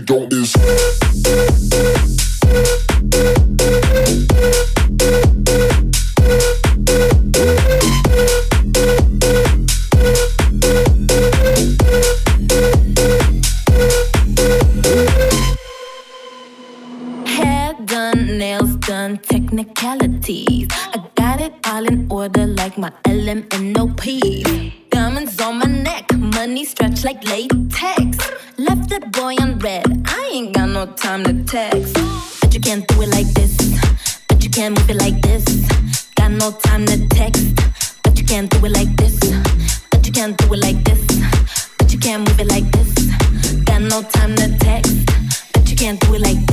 don't is. Hair done, nails done, technicalities. I got it all in order like my LMNOP. Diamonds on my neck, money stretched like latex. Left that boy red, I ain't got no time to text. But you can't do it like this, but you can't move it like this. Got no time to text, but you can't do it like this, but you can't do it like this, but you can't move it like this. Got no time to text. But you can't do it like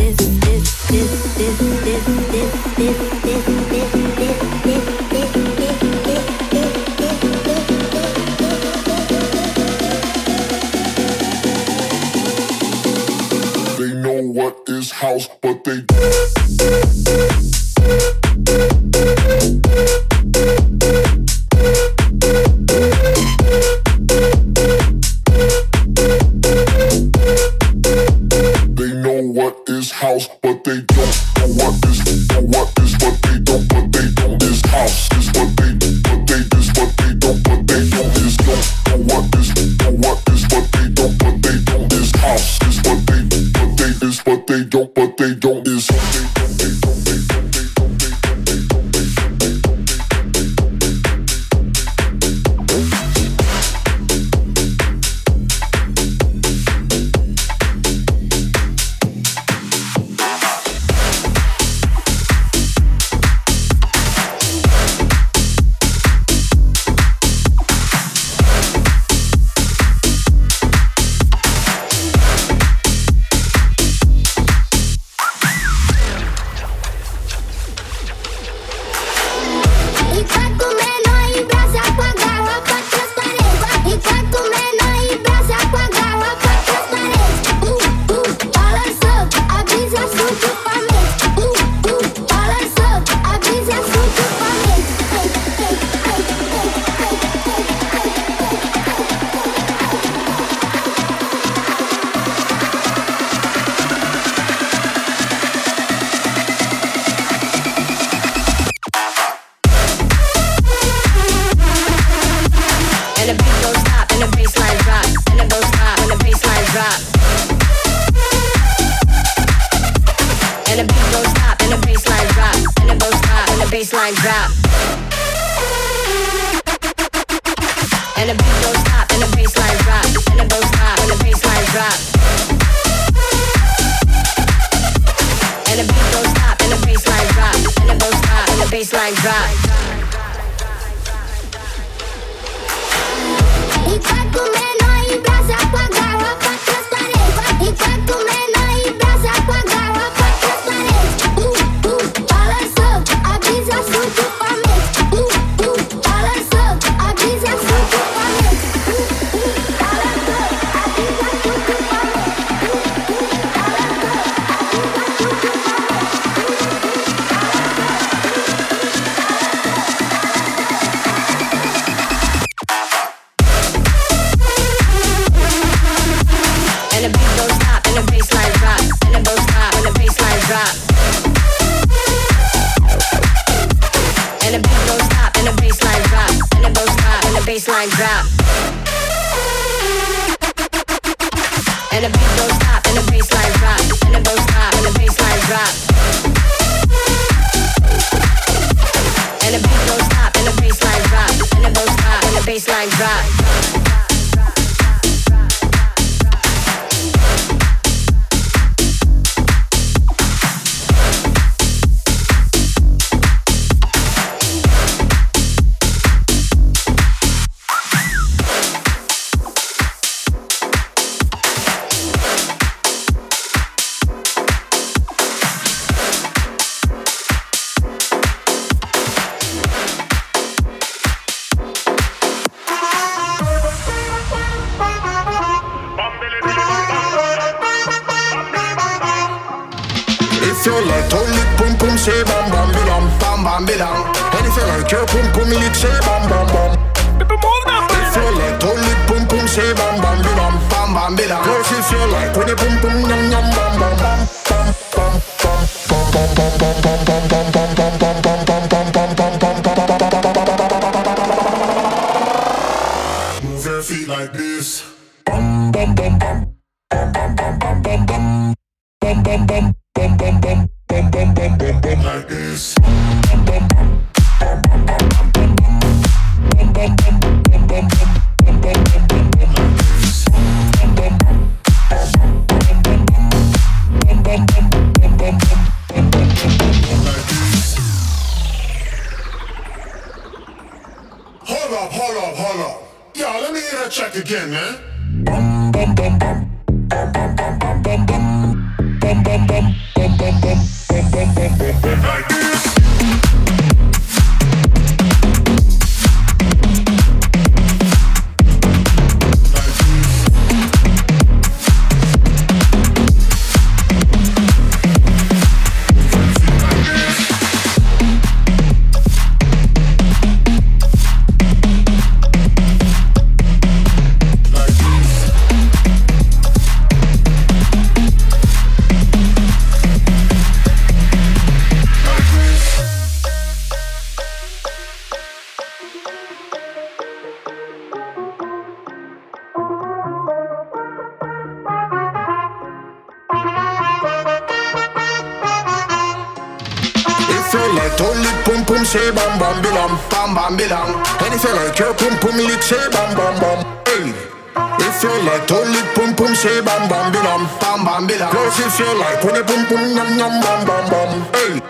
feel like toilet pum pum say bam bam bidam bam bam bidam. And if you like your pum pum it say bam bam bam. People move now. If you like toilet pum pum say bam bam bidam bam bam bidam. Girls if you like when you pum pum yum yum bam bam bam bam bam bam bam bam bam bam bam bam bam bam bam. Bam bam. And if you like your pum pum lick, say bam bam bam. Hey. If you like to lick pum pum, say bam bam bilam, bam bam bilam. Girls, if you like when you pum pum, yum yum bam bam bam. Hey.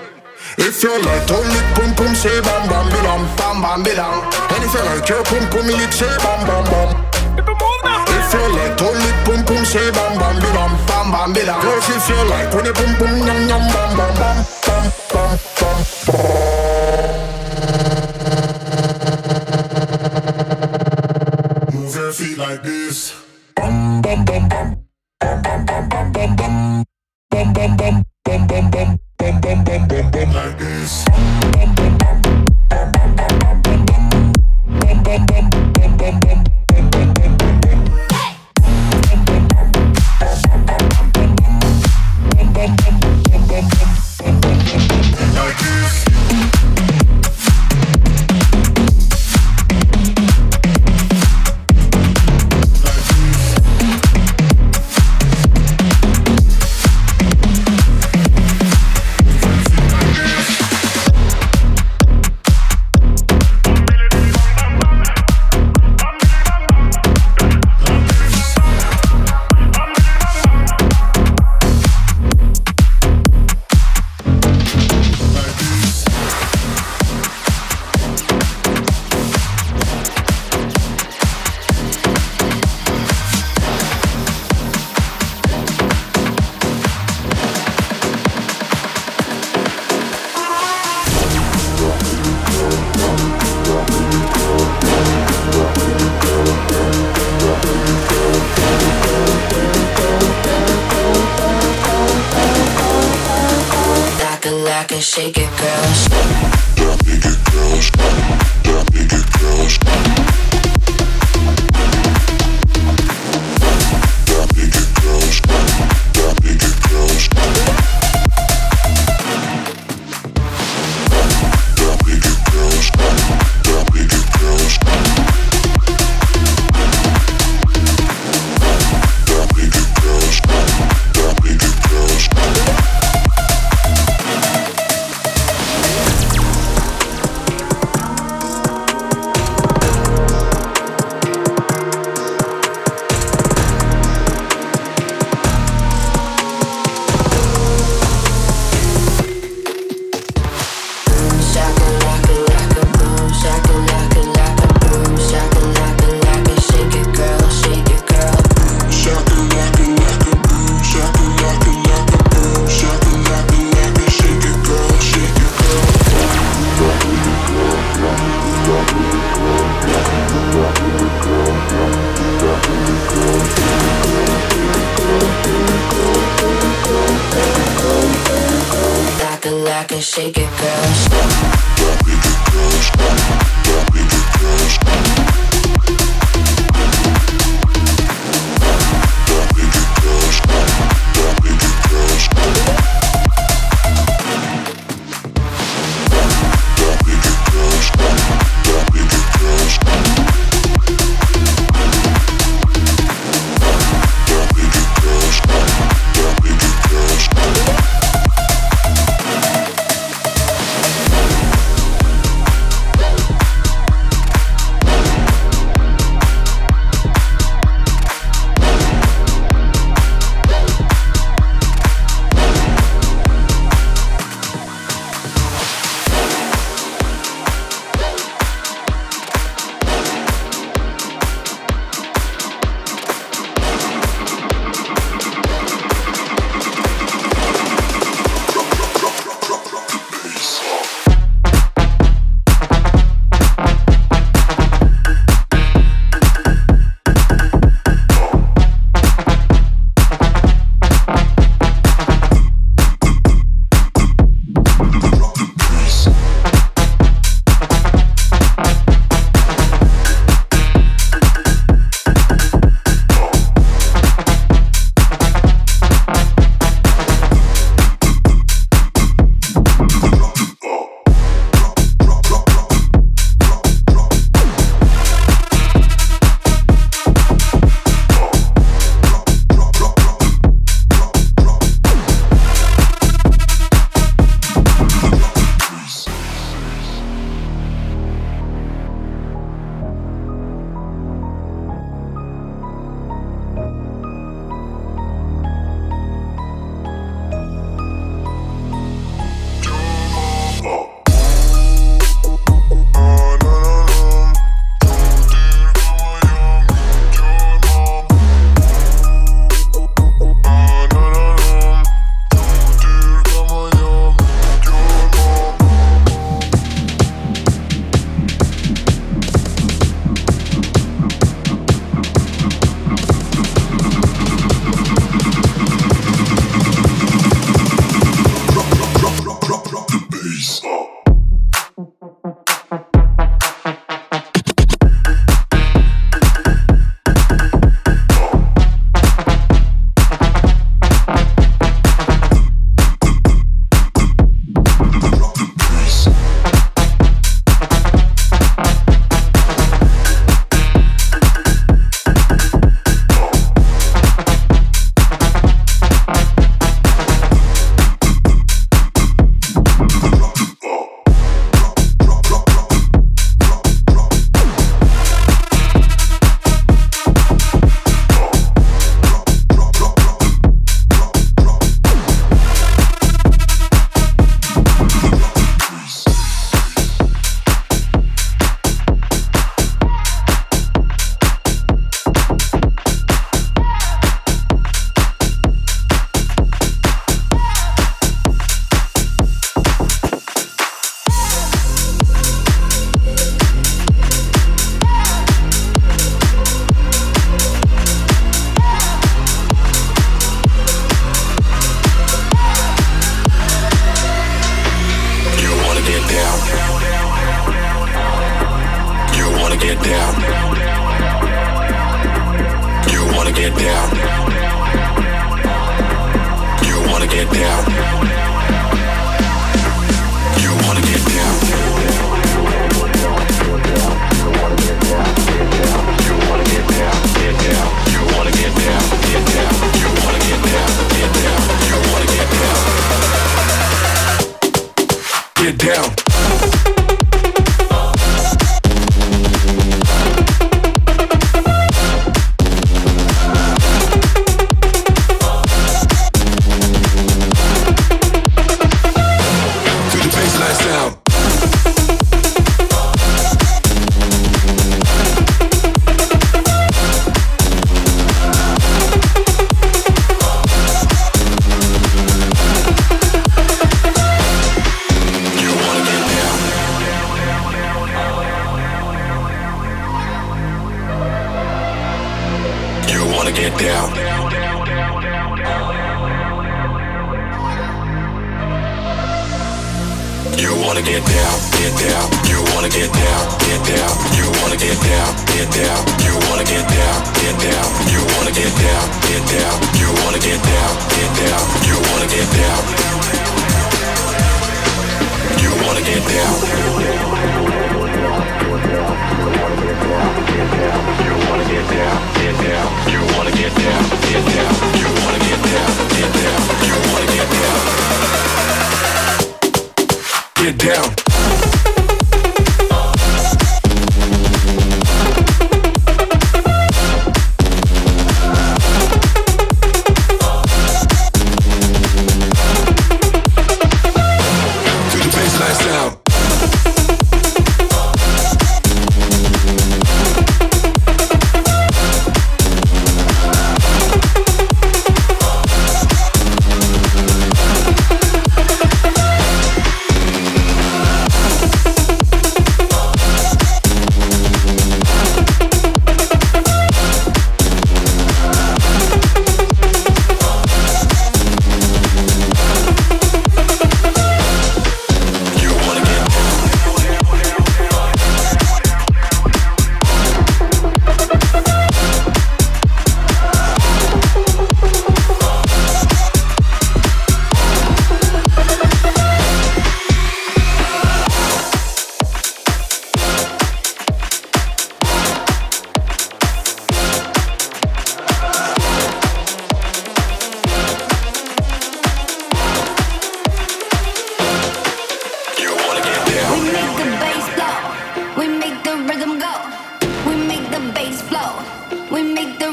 If you like to lick pum pum, say bam bam bilam, bam bam bilam. And if you like your pum pum lick, say bam bam bam. If you like to lick pum pum, say bam bam bilam, bam bam bilam. Girls, if you like when you pum pum, yum yum bam bam bam, bam bam bam. Move like this. A, like a, shake it, girl. Shaka shake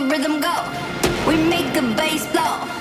rhythm go. We make the bass blow.